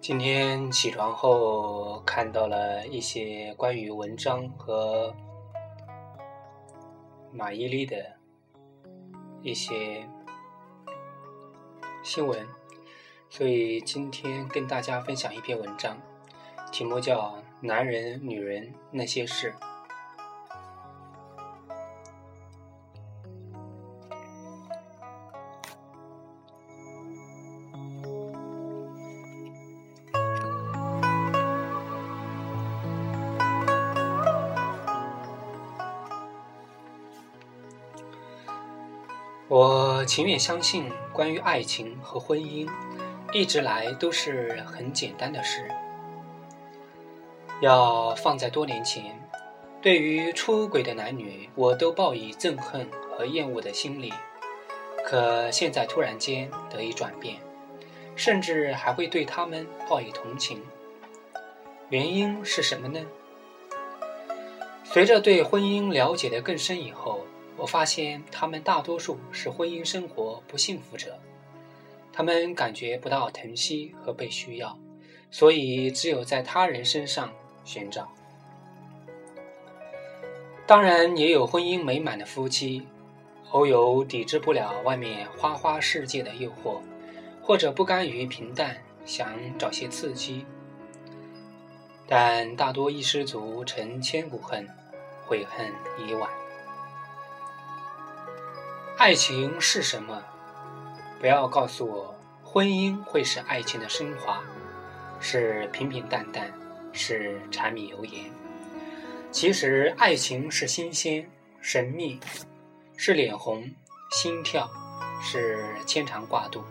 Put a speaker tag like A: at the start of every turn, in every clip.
A: 今天起床后看到了一些关于文章和马伊琍的一些新闻，所以今天跟大家分享一篇文章，题目叫《男人女人那些事》。我情愿相信，关于爱情和婚姻，一直来都是很简单的事。要放在多年前，对于出轨的男女，我都抱以憎恨和厌恶的心理。可现在突然间得以转变，甚至还会对他们抱以同情。原因是什么呢？随着对婚姻了解的更深以后。我发现他们大多数是婚姻生活不幸福者，他们感觉不到疼惜和被需要，所以只有在他人身上寻找。当然，也有婚姻美满的夫妻，偶有抵制不了外面花花世界的诱惑，或者不甘于平淡，想找些刺激，但大多一失足成千古恨，悔恨已晚。爱情是什么？不要告诉我，婚姻会是爱情的升华，是平平淡淡，是柴米油盐。其实，爱情是新鲜、神秘，是脸红、心跳，是牵肠挂肚。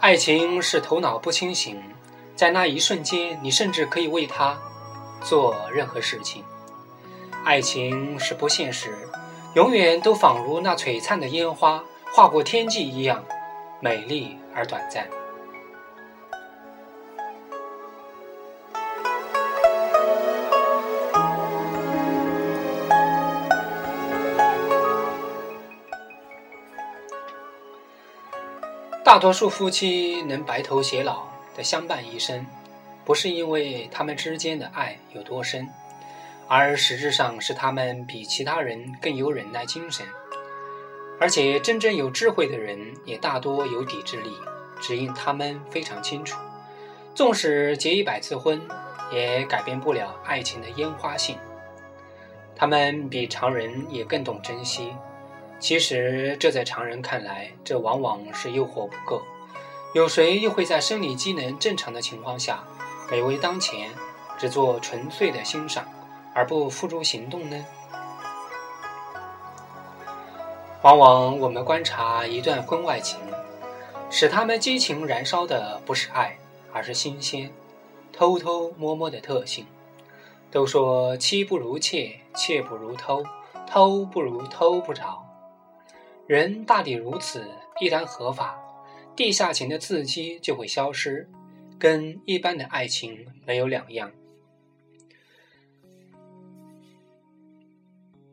A: 爱情是头脑不清醒，在那一瞬间，你甚至可以为他做任何事情。爱情是不现实。永远都仿如那璀璨的烟花划过天际一样美丽而短暂。大多数夫妻能白头偕老的相伴一生，不是因为他们之间的爱有多深。而实质上是他们比其他人更有忍耐精神，而且真正有智慧的人也大多有抵制力，只因他们非常清楚，纵使结一百次婚，也改变不了爱情的烟花性。他们比常人也更懂珍惜，其实这在常人看来，这往往是诱惑不够。有谁又会在生理机能正常的情况下，美味当前，只做纯粹的欣赏？而不付诸行动呢？往往我们观察一段婚外情，使他们激情燃烧的不是爱，而是新鲜、偷偷摸摸的特性。都说妻不如妾，妾不如偷，偷不如偷不着。人大抵如此，一旦合法，地下情的刺激就会消失，跟一般的爱情没有两样。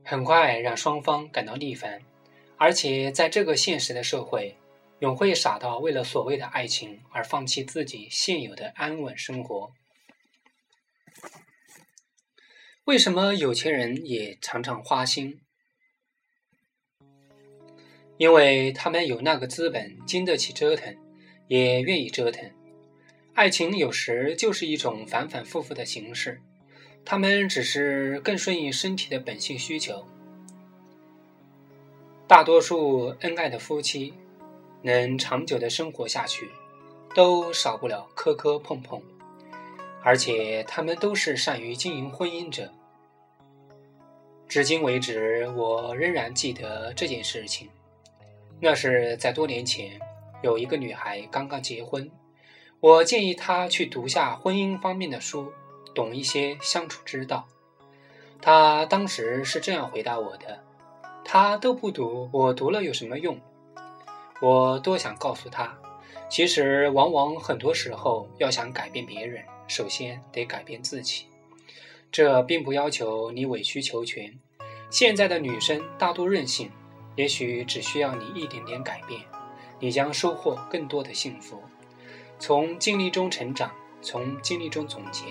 A: 很快让双方感到逆反，而且在这个现实的社会，永会傻到为了所谓的爱情而放弃自己现有的安稳生活。为什么有钱人也常常花心？因为他们有那个资本，经得起折腾，也愿意折腾。爱情有时就是一种反反复复的形式。他们只是更顺应身体的本性需求。大多数恩爱的夫妻能长久的生活下去，都少不了磕磕碰碰，而且他们都是善于经营婚姻者。至今为止，我仍然记得这件事情。那是在多年前，有一个女孩刚刚结婚，我建议她去读下婚姻方面的书。懂一些相处之道，他当时是这样回答我的：“他都不读，我读了有什么用？”我多想告诉他，其实往往很多时候要想改变别人，首先得改变自己。这并不要求你委曲求全。现在的女生大多任性，也许只需要你一点点改变，你将收获更多的幸福。从经历中成长，从经历中总结。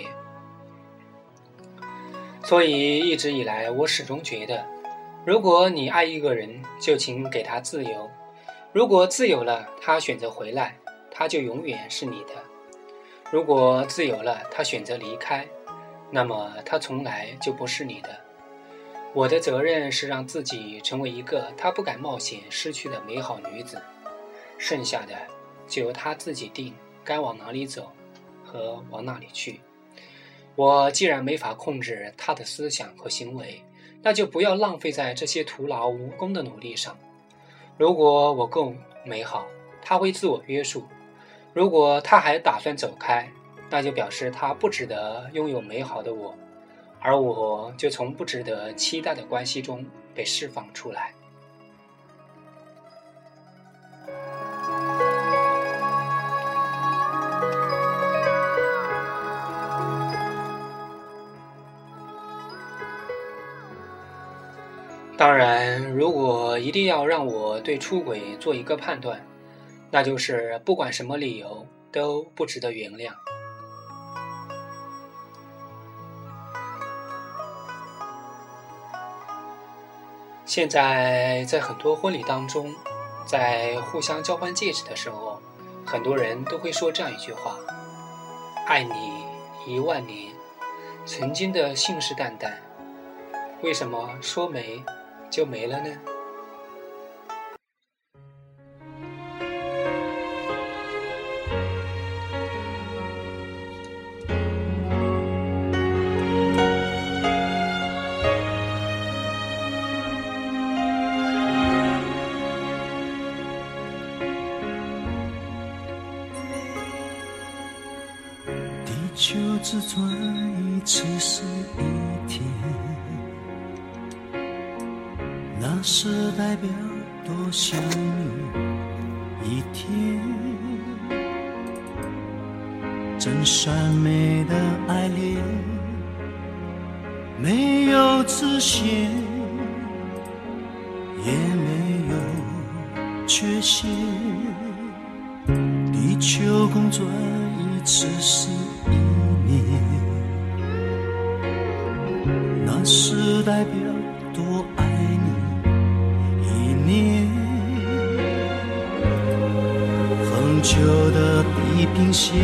A: 所以一直以来，我始终觉得，如果你爱一个人，就请给他自由。如果自由了，他选择回来，他就永远是你的；如果自由了，他选择离开，那么他从来就不是你的。我的责任是让自己成为一个他不敢冒险失去的美好女子，剩下的就由他自己定该往哪里走，和往哪里去。我既然没法控制他的思想和行为，那就不要浪费在这些徒劳无功的努力上。如果我够美好，他会自我约束；如果他还打算走开，那就表示他不值得拥有美好的我，而我就从不值得期待的关系中被释放出来。定要让我对出轨做一个判断，那就是不管什么理由都不值得原谅。现在在很多婚礼当中，在互相交换戒指的时候，很多人都会说这样一句话：“爱你一万年。”曾经的信誓旦旦，为什么说没？就没了呢。
B: 球自转一次是一天。那是代表多想你一天，真善美的爱恋，没有自限，也没有缺陷。地球公转一次是代表多爱你一。年，恒久的地平线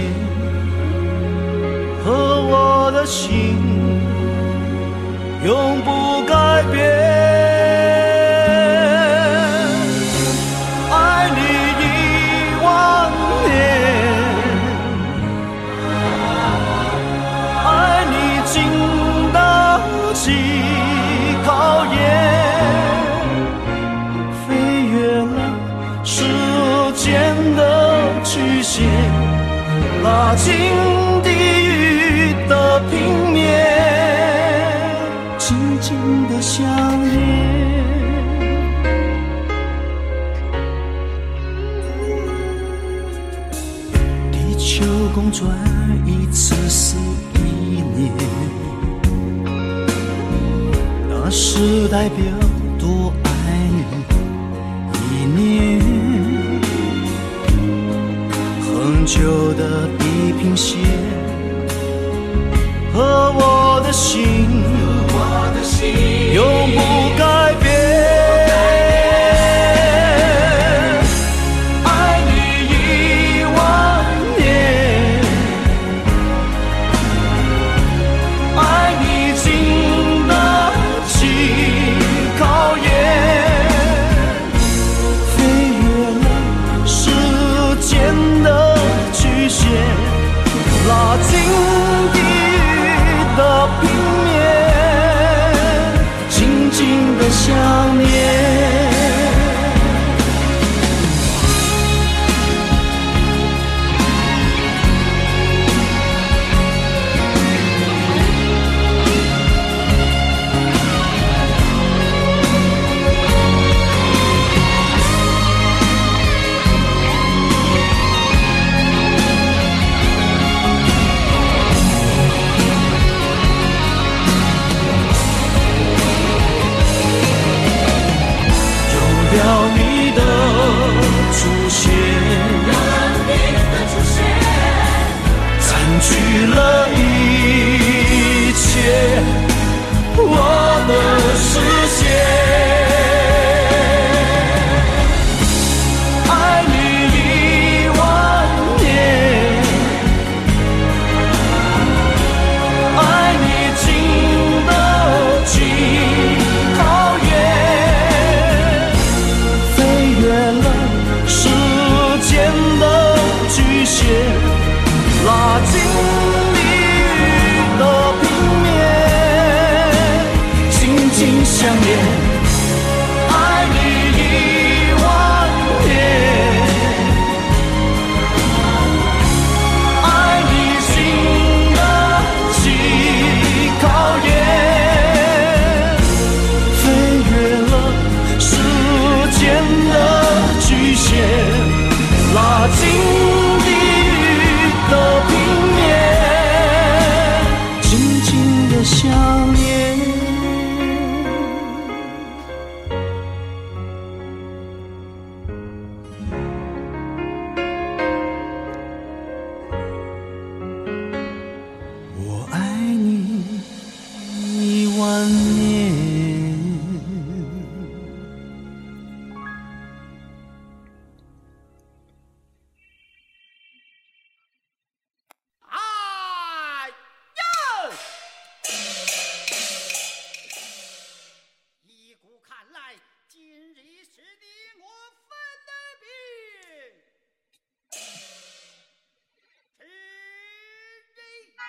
B: 和我的心永不改变。拉近地狱的平面，静静的想念。地球公转一次是一年，那是代表多爱你一年。很久的平线和我的心，永不改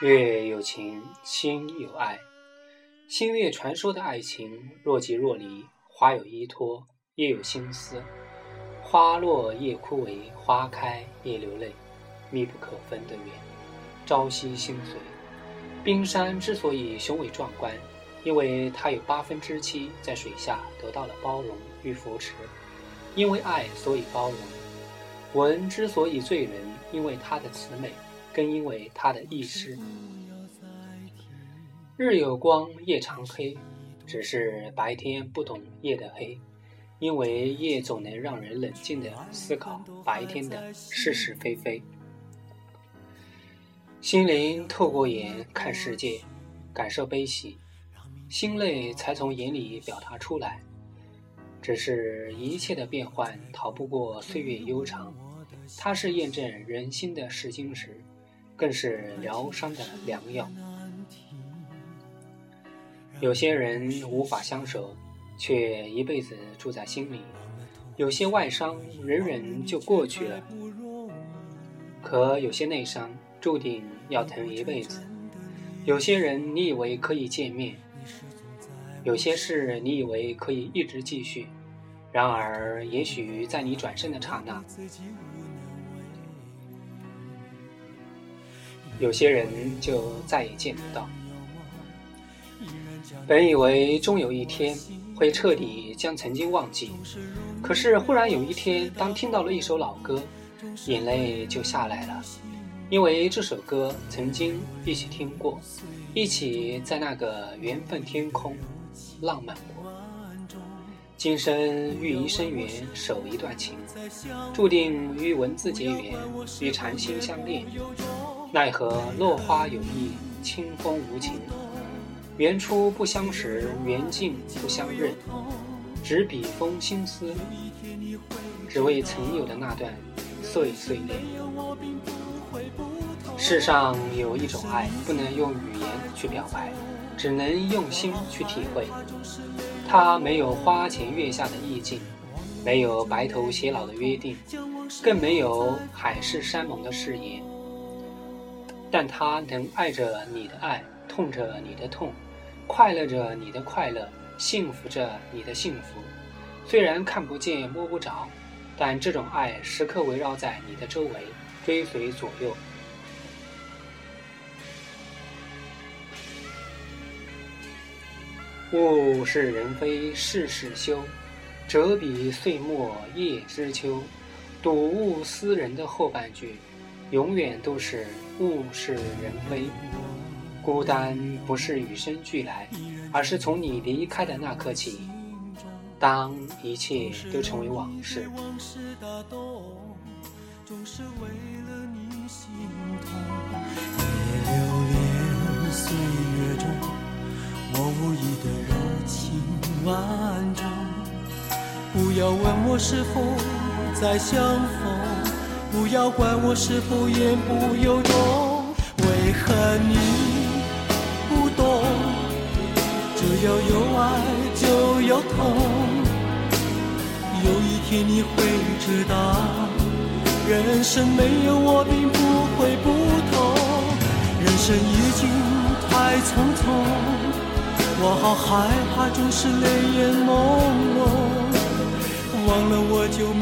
A: 月有情，心有爱。星月传说的爱情，若即若离，花有依托，叶有心思。花落叶枯萎，花开叶流泪，密不可分的缘，朝夕心随。冰山之所以雄伟壮观，因为它有八分之七在水下得到了包容与扶持，因为爱所以包容。文之所以醉人，因为它的词美，更因为他的意识。日有光，夜长黑，只是白天不懂夜的黑，因为夜总能让人冷静的思考白天的是是非非。心灵透过眼看世界，感受悲喜，心累才从眼里表达出来。只是一切的变幻逃不过岁月悠长，它是验证人心的试金石，更是疗伤的良药。有些人无法相守，却一辈子住在心里；有些外伤忍忍就过去了，可有些内伤注定要疼一辈子。有些人你以为可以见面，有些事你以为可以一直继续，然而也许在你转身的刹那，有些人就再也见不到。本以为终有一天会彻底将曾经忘记，可是忽然有一天，当听到了一首老歌，眼泪就下来了，因为这首歌曾经一起听过，一起在那个缘分天空浪漫过。今生遇一生缘，守一段情，注定与文字结缘，与禅心相恋。奈何落花有意，清风无情。缘初不相识，缘尽不相认。执笔锋心思，只为曾有的那段岁岁恋。世上有一种爱，不能用语言去表白，只能用心去体会。它没有花前月下的意境，没有白头偕老的约定，更没有海誓山盟的誓言。但它能爱着你的爱，痛着你的痛，快乐着你的快乐，幸福着你的幸福。虽然看不见摸不着，但这种爱时刻围绕在你的周围，追随左右。物是人非事事休，折笔岁末叶知秋。睹物思人的后半句，永远都是物是人非，孤单不是与生俱来，而是从你离开的那刻起。当一切都成为往事，
B: 总是为了你心痛。别留恋岁月中我无意的柔情万种，不要问我是否再相逢。不要管我是否言不由衷。为何你不懂？只要有爱就有痛。有一天你会知道，人生没有我并不会不同。人生已经太匆匆，我好害怕总是泪眼朦胧。忘了我就没，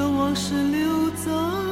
B: 的往事，留在。